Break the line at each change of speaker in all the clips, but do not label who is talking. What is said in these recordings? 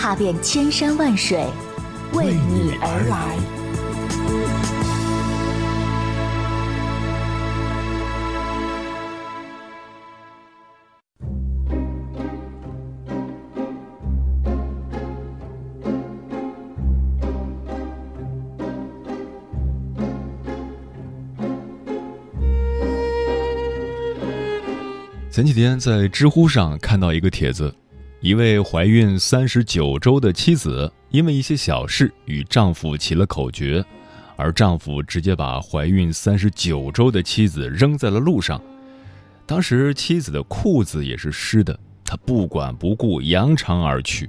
踏遍千山万水，为你而来。
前几天在知乎上看到一个帖子，一位怀孕三十九周的妻子，因为一些小事与丈夫起了口角，而丈夫直接把怀孕三十九周的妻子扔在了路上。当时妻子的裤子也是湿的，他不管不顾扬长而去。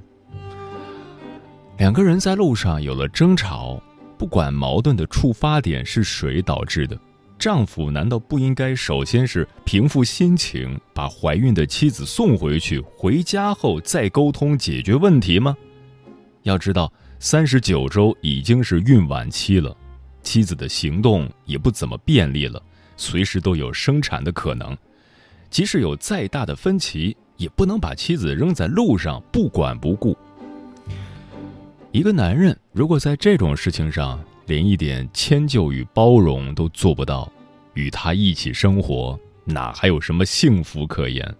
两个人在路上有了争吵，不管矛盾的触发点是谁导致的。丈夫难道不应该首先是平复心情，把怀孕的妻子送回去，回家后再沟通解决问题吗？要知道，三十九周已经是孕晚期了，妻子的行动也不怎么便利了，随时都有生产的可能。即使有再大的分歧，也不能把妻子扔在路上不管不顾。一个男人如果在这种事情上，连一点迁就与包容都做不到，与他一起生活，哪还有什么幸福可言？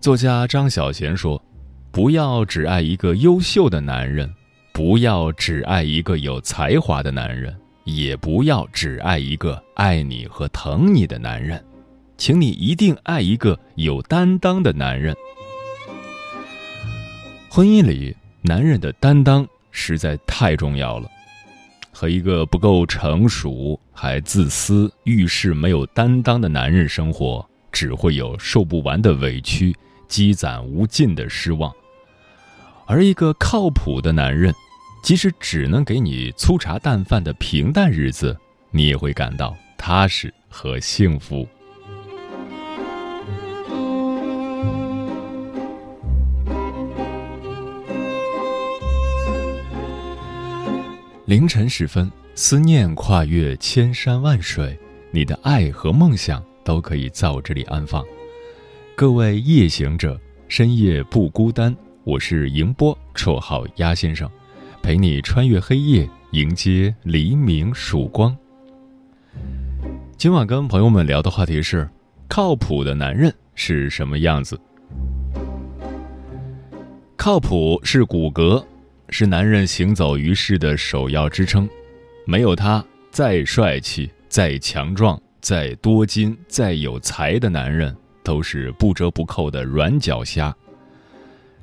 作家张小娴说：“不要只爱一个优秀的男人，不要只爱一个有才华的男人，也不要只爱一个爱你和疼你的男人，请你一定爱一个有担当的男人。婚姻里，男人的担当实在太重要了。”和一个不够成熟、还自私、遇事没有担当的男人生活，只会有受不完的委屈，积攒无尽的失望。而一个靠谱的男人，即使只能给你粗茶淡饭的平淡日子，你也会感到踏实和幸福。凌晨时分，思念跨越千山万水，你的爱和梦想都可以在我这里安放。各位夜行者，深夜不孤单。我是迎波，绰号鸭先生，陪你穿越黑夜，迎接黎明曙光。今晚跟朋友们聊的话题是：靠谱的男人是什么样子？靠谱是骨骼。是男人行走于世的首要支撑，没有他，再帅气、再强壮、再多金、再有才的男人，都是不折不扣的软脚虾。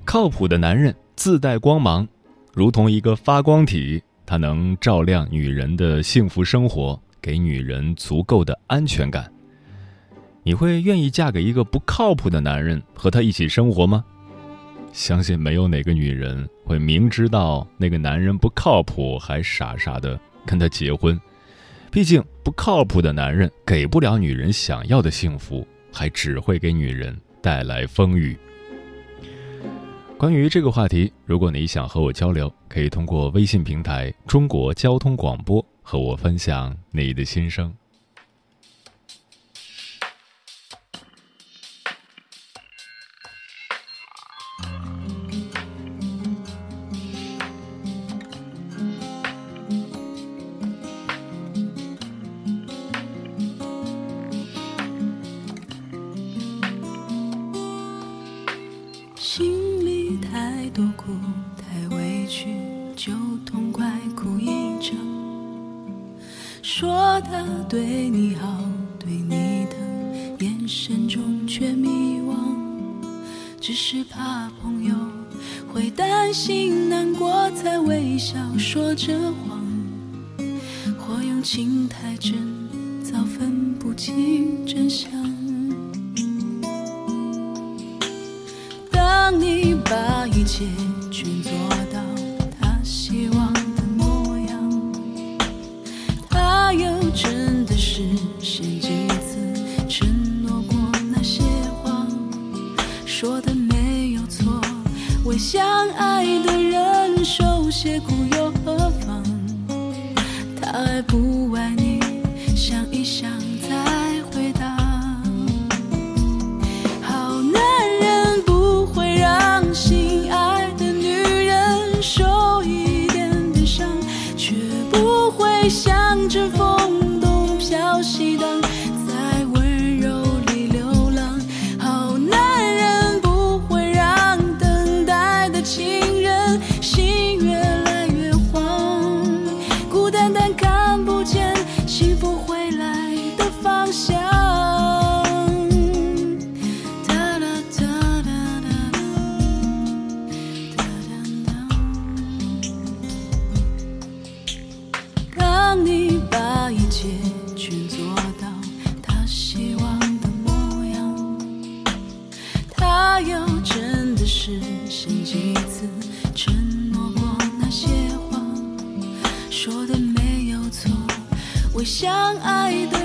靠谱的男人自带光芒，如同一个发光体，他能照亮女人的幸福生活，给女人足够的安全感。你会愿意嫁给一个不靠谱的男人，和他一起生活吗？相信没有哪个女人会明知道那个男人不靠谱，还傻傻的跟他结婚。毕竟不靠谱的男人给不了女人想要的幸福，还只会给女人带来风雨。关于这个话题，如果你想和我交流，可以通过微信平台“中国交通广播”和我分享你的心声。
对你好对你疼眼神中却迷惘只是怕朋友会担心难过才微笑说着谎。或用情太真早分不清真相。当你把一切借故又何妨？他爱不爱你，你把一切全做到他希望的模样，他又真的实现几次承诺过那些话，说的没有错。我相爱的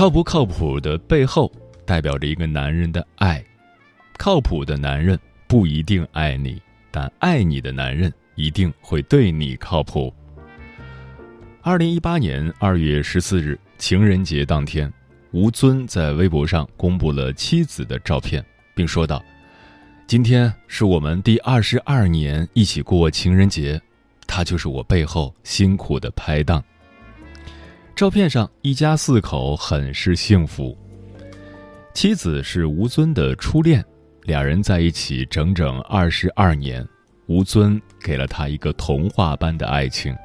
靠不靠谱的背后，代表着一个男人的爱。靠谱的男人不一定爱你，但爱你的男人一定会对你靠谱。二零一八年二月十四日，情人节当天，吴尊在微博上公布了妻子的照片，并说道：“今天是我们第二十二年一起过情人节，她就是我背后辛苦的拍档。”照片上，一家四口很是幸福。妻子是吴尊的初恋，两人在一起整整二十二年。吴尊给了他一个童话般的爱情。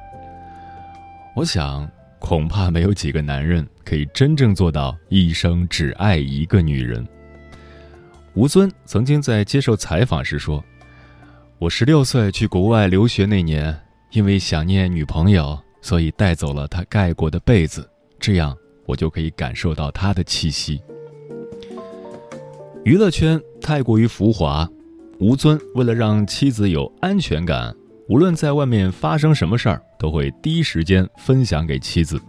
我想，恐怕没有几个男人可以真正做到一生只爱一个女人。吴尊曾经在接受采访时说：“我十六岁去国外留学那年，因为想念女朋友。”所以带走了他盖过的被子，这样我就可以感受到他的气息。娱乐圈太过于浮华，吴尊为了让妻子有安全感，无论在外面发生什么事儿，都会第一时间分享给妻子。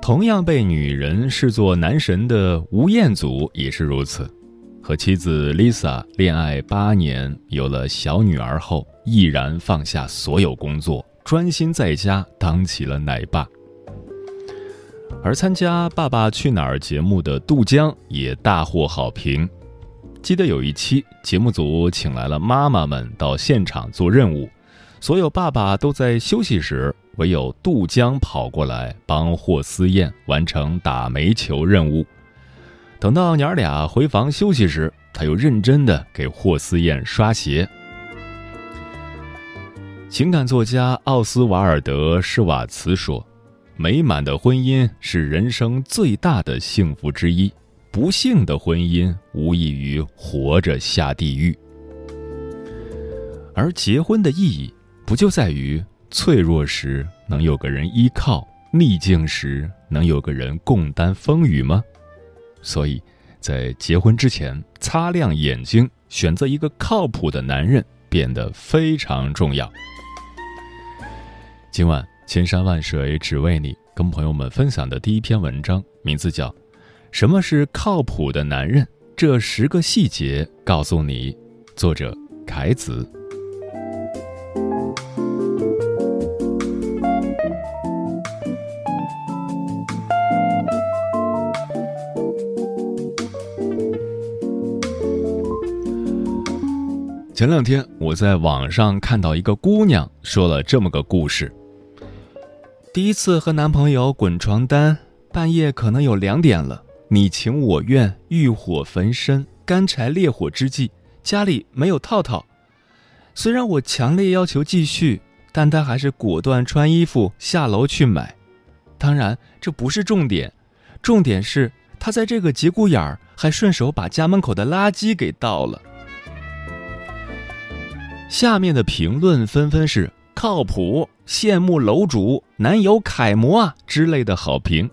同样被女人视作男神的吴彦祖也是如此，和妻子 Lisa 恋爱八年，有了小女儿后，毅然放下所有工作，专心在家当起了奶爸。而参加《爸爸去哪儿》节目的杜江也大获好评。记得有一期节目组请来了妈妈们到现场做任务，所有爸爸都在休息时，唯有杜江跑过来帮霍思燕完成打煤球任务。等到娘儿俩回房休息时，他又认真的给霍思燕刷鞋。情感作家奥斯瓦尔德·施瓦茨说。美满的婚姻是人生最大的幸福之一，不幸的婚姻无异于活着下地狱。而结婚的意义，不就在于脆弱时能有个人依靠，逆境时能有个人共担风雨吗？所以，在结婚之前，擦亮眼睛，选择一个靠谱的男人，变得非常重要。今晚。千山万水只为你，跟朋友们分享的第一篇文章，名字叫《什么是靠谱的男人》，这十个细节告诉你。作者凯子。前两天我在网上看到一个姑娘说了这么个故事。第一次和男朋友滚床单，半夜可能有两点了，你情我愿，欲火焚身，干柴烈火之际，家里没有套套。虽然我强烈要求继续，但他还是果断穿衣服下楼去买。当然，这不是重点，重点是他在这个节骨眼儿还顺手把家门口的垃圾给倒了。下面的评论纷纷是。靠谱，羡慕楼主，男友楷模啊之类的好评。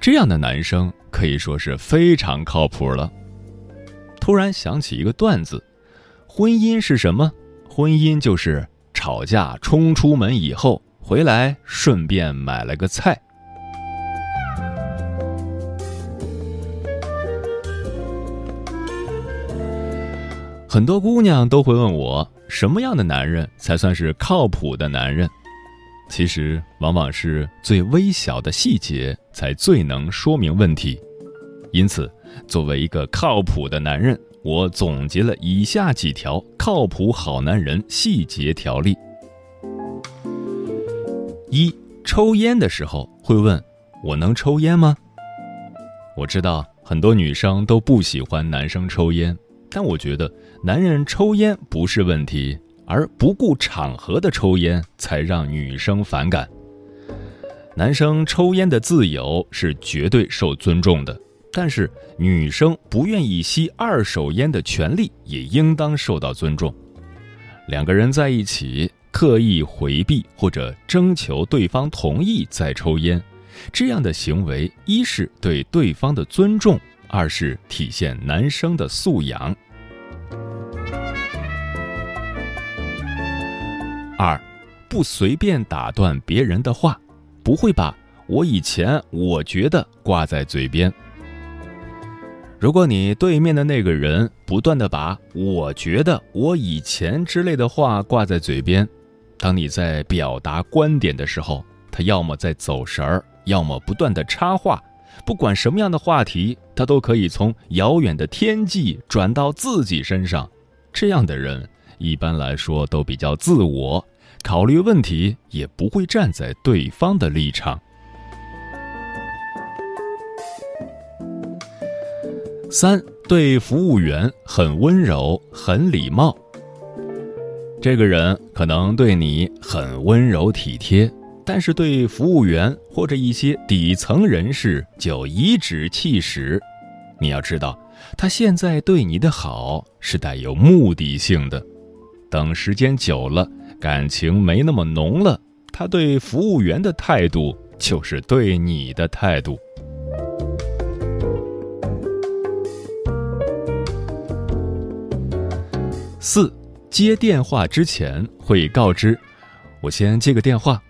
这样的男生可以说是非常靠谱了。突然想起一个段子：婚姻是什么？婚姻就是吵架冲出门以后回来，顺便买了个菜。很多姑娘都会问我。什么样的男人才算是靠谱的男人？其实，往往是最微小的细节才最能说明问题。因此，作为一个靠谱的男人，我总结了以下几条靠谱好男人细节条例：一、抽烟的时候会问“我能抽烟吗？”我知道很多女生都不喜欢男生抽烟。但我觉得，男人抽烟不是问题，而不顾场合的抽烟才让女生反感。男生抽烟的自由是绝对受尊重的，但是女生不愿意吸二手烟的权利也应当受到尊重。两个人在一起刻意回避或者征求对方同意再抽烟，这样的行为一是对对方的尊重。二是体现男生的素养。二，不随便打断别人的话，不会把我以前我觉得挂在嘴边。如果你对面的那个人不断的把我觉得我以前之类的话挂在嘴边，当你在表达观点的时候，他要么在走神儿，要么不断的插话。不管什么样的话题，他都可以从遥远的天际转到自己身上。这样的人一般来说都比较自我，考虑问题也不会站在对方的立场。三对服务员很温柔、很礼貌。这个人可能对你很温柔体贴。但是对服务员或者一些底层人士就颐指气使，你要知道，他现在对你的好是带有目的性的。等时间久了，感情没那么浓了，他对服务员的态度就是对你的态度。四，接电话之前会告知：“我先接个电话。”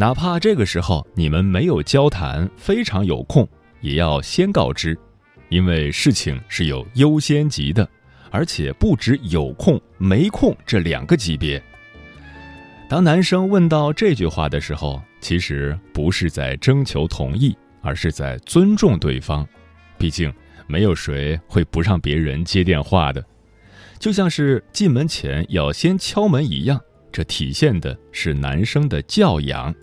哪怕这个时候你们没有交谈，非常有空，也要先告知，因为事情是有优先级的，而且不止有空没空这两个级别。当男生问到这句话的时候，其实不是在征求同意，而是在尊重对方。毕竟没有谁会不让别人接电话的，就像是进门前要先敲门一样，这体现的是男生的教养。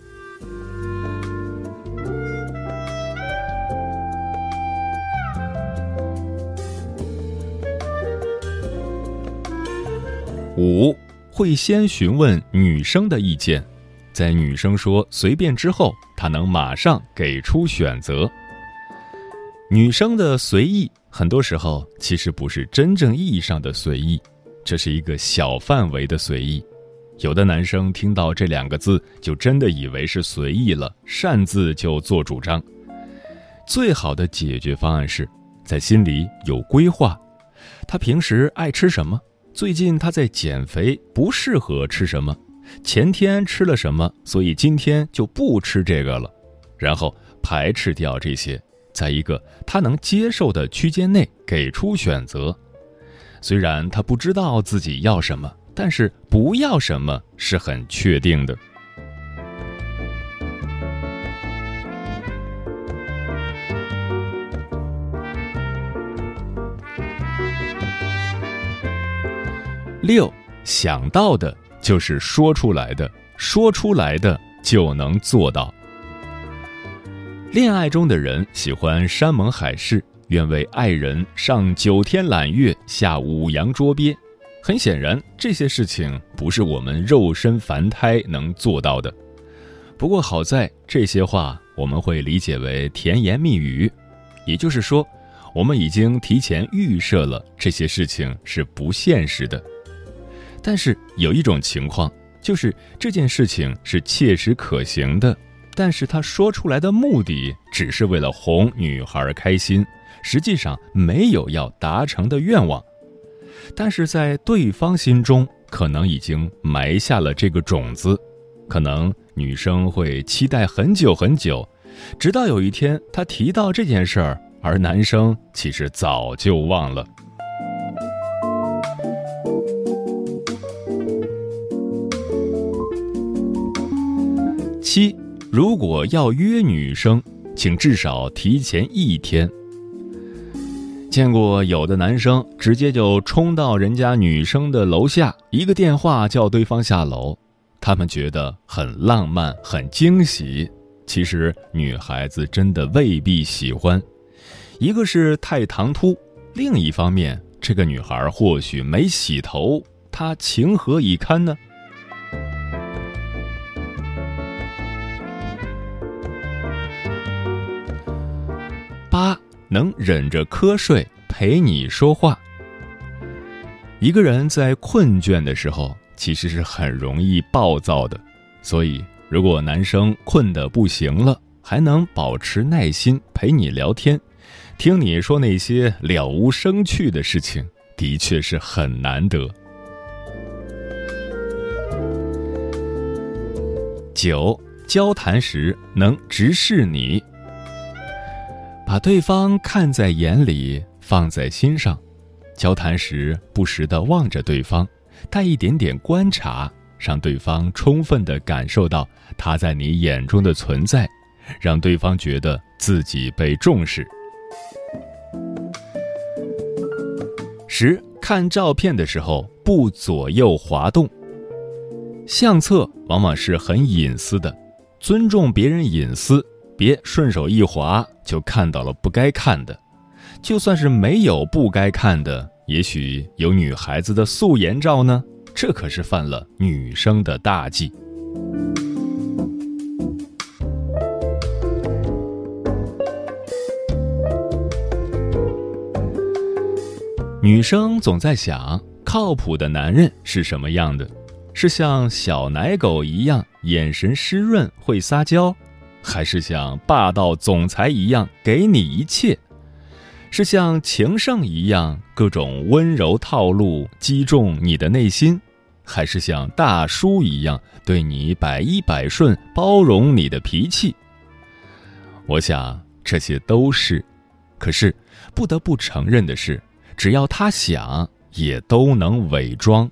五会先询问女生的意见，在女生说随便之后，他能马上给出选择。女生的随意，很多时候其实不是真正意义上的随意，这是一个小范围的随意。有的男生听到这两个字，就真的以为是随意了，擅自就做主张。最好的解决方案是在心里有规划，他平时爱吃什么。最近他在减肥，不适合吃什么？前天吃了什么？所以今天就不吃这个了。然后排斥掉这些，在一个他能接受的区间内给出选择。虽然他不知道自己要什么，但是不要什么是很确定的。六想到的就是说出来的，说出来的就能做到。恋爱中的人喜欢山盟海誓，愿为爱人上九天揽月，下五洋捉鳖。很显然，这些事情不是我们肉身凡胎能做到的。不过好在这些话我们会理解为甜言蜜语，也就是说，我们已经提前预设了这些事情是不现实的。但是有一种情况，就是这件事情是切实可行的，但是他说出来的目的只是为了哄女孩开心，实际上没有要达成的愿望，但是在对方心中可能已经埋下了这个种子，可能女生会期待很久很久，直到有一天他提到这件事儿，而男生其实早就忘了。七，如果要约女生，请至少提前一天。见过有的男生直接就冲到人家女生的楼下，一个电话叫对方下楼，他们觉得很浪漫、很惊喜。其实女孩子真的未必喜欢，一个是太唐突，另一方面这个女孩或许没洗头，她情何以堪呢？能忍着瞌睡陪你说话。一个人在困倦的时候，其实是很容易暴躁的。所以，如果男生困得不行了，还能保持耐心陪你聊天，听你说那些了无生趣的事情，的确是很难得。九，交谈时能直视你。把对方看在眼里，放在心上，交谈时不时的望着对方，带一点点观察，让对方充分的感受到他在你眼中的存在，让对方觉得自己被重视。十看照片的时候不左右滑动。相册往往是很隐私的，尊重别人隐私。别顺手一划就看到了不该看的，就算是没有不该看的，也许有女孩子的素颜照呢，这可是犯了女生的大忌。女生总在想，靠谱的男人是什么样的？是像小奶狗一样，眼神湿润，会撒娇。还是像霸道总裁一样给你一切，是像情圣一样各种温柔套路击中你的内心，还是像大叔一样对你百依百顺包容你的脾气？我想这些都是，可是不得不承认的是，只要他想，也都能伪装。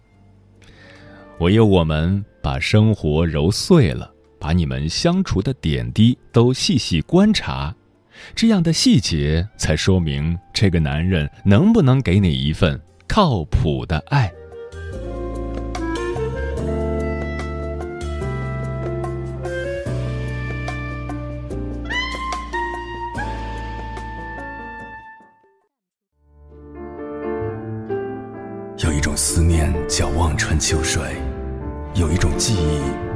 唯有我们把生活揉碎了，把你们相处的点滴都细细观察，这样的细节才说明这个男人能不能给你一份靠谱的爱。
有一种思念叫望穿秋水，有一种记忆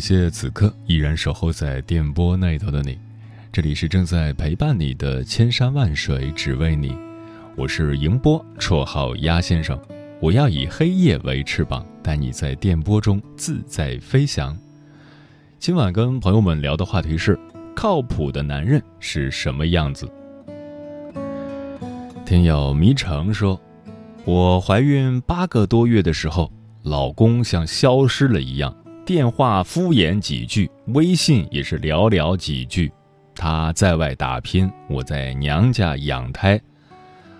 谢此刻依然守候在电波那头的你，这里是正在陪伴你的千山万水只为你，我是迎波，绰号鸭先生。我要以黑夜为翅膀，带你在电波中自在飞翔。今晚跟朋友们聊的话题是：靠谱的男人是什么样子？听友迷城说，我怀孕八个多月的时候，老公像消失了一样。电话敷衍几句，微信也是寥寥几句。他在外打拼，我在娘家养胎。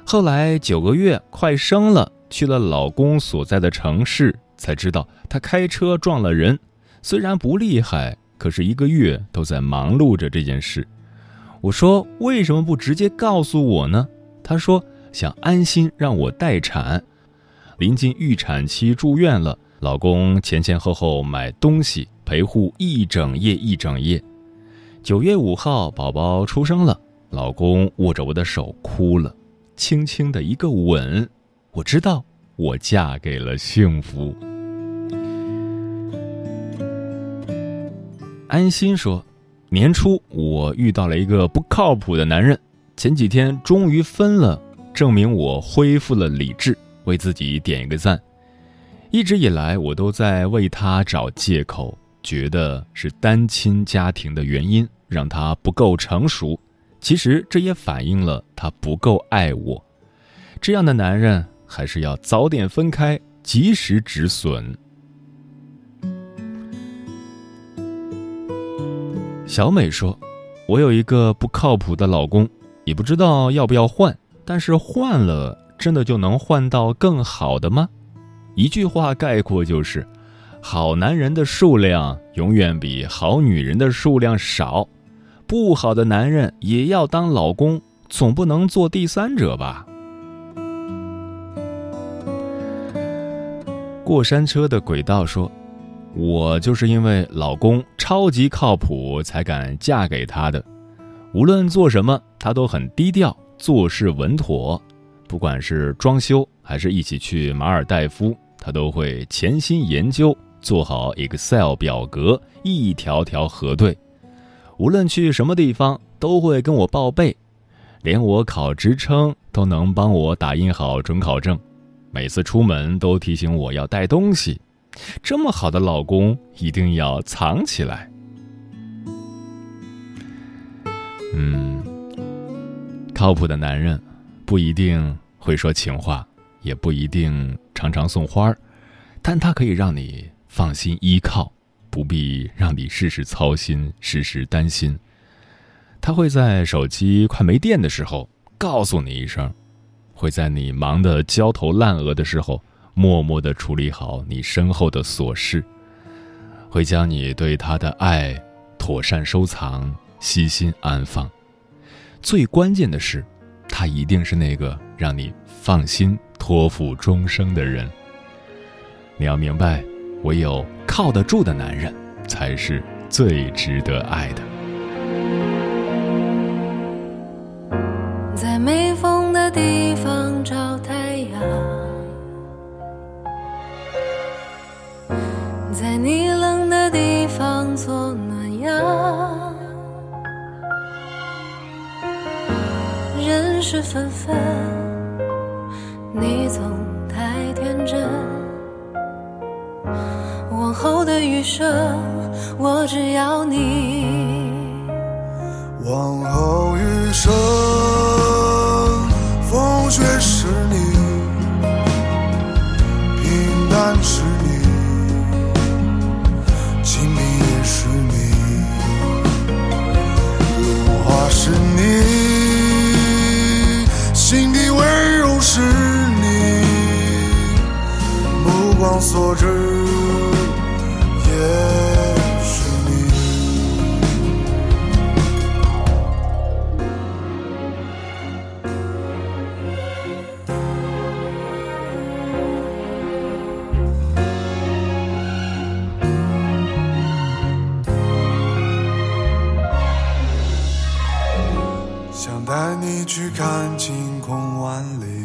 后来九个月快生了，去了老公所在的城市，才知道他开车撞了人。虽然不厉害，可是一个月都在忙碌着这件事。我说为什么不直接告诉我呢？他说想安心让我待产。临近预产期住院了。老公前前后后买东西陪护一整夜一整夜，九月五号宝宝出生了，老公握着我的手哭了，轻轻的一个吻，我知道我嫁给了幸福。安心说，年初我遇到了一个不靠谱的男人，前几天终于分了，证明我恢复了理智，为自己点一个赞。一直以来，我都在为他找借口，觉得是单亲家庭的原因让他不够成熟。其实这也反映了他不够爱我。这样的男人还是要早点分开，及时止损。小美说：“我有一个不靠谱的老公，也不知道要不要换。但是换了，真的就能换到更好的吗？”一句话概括就是：好男人的数量永远比好女人的数量少。不好的男人也要当老公，总不能做第三者吧？过山车的轨道说：“我就是因为老公超级靠谱，才敢嫁给他的。无论做什么，他都很低调，做事稳妥。不管是装修，还是一起去马尔代夫。”他都会潜心研究，做好 Excel 表格，一条条核对。无论去什么地方，都会跟我报备，连我考职称都能帮我打印好准考证。每次出门都提醒我要带东西。这么好的老公，一定要藏起来。嗯，靠谱的男人不一定会说情话。也不一定常常送花儿，但他可以让你放心依靠，不必让你事事操心、事事担心。他会在手机快没电的时候告诉你一声，会在你忙得焦头烂额的时候默默的处理好你身后的琐事，会将你对他的爱妥善收藏、悉心安放。最关键的是，他一定是那个让你放心托付终生的人。你要明白唯有靠得住的男人才是最值得爱的。
在没风的地方找太阳在你冷的地方做暖阳人事纷纷。你总太天真。往后的余生，我只要你。
往后余生，风雪所知也是你。想带你去看晴空万里，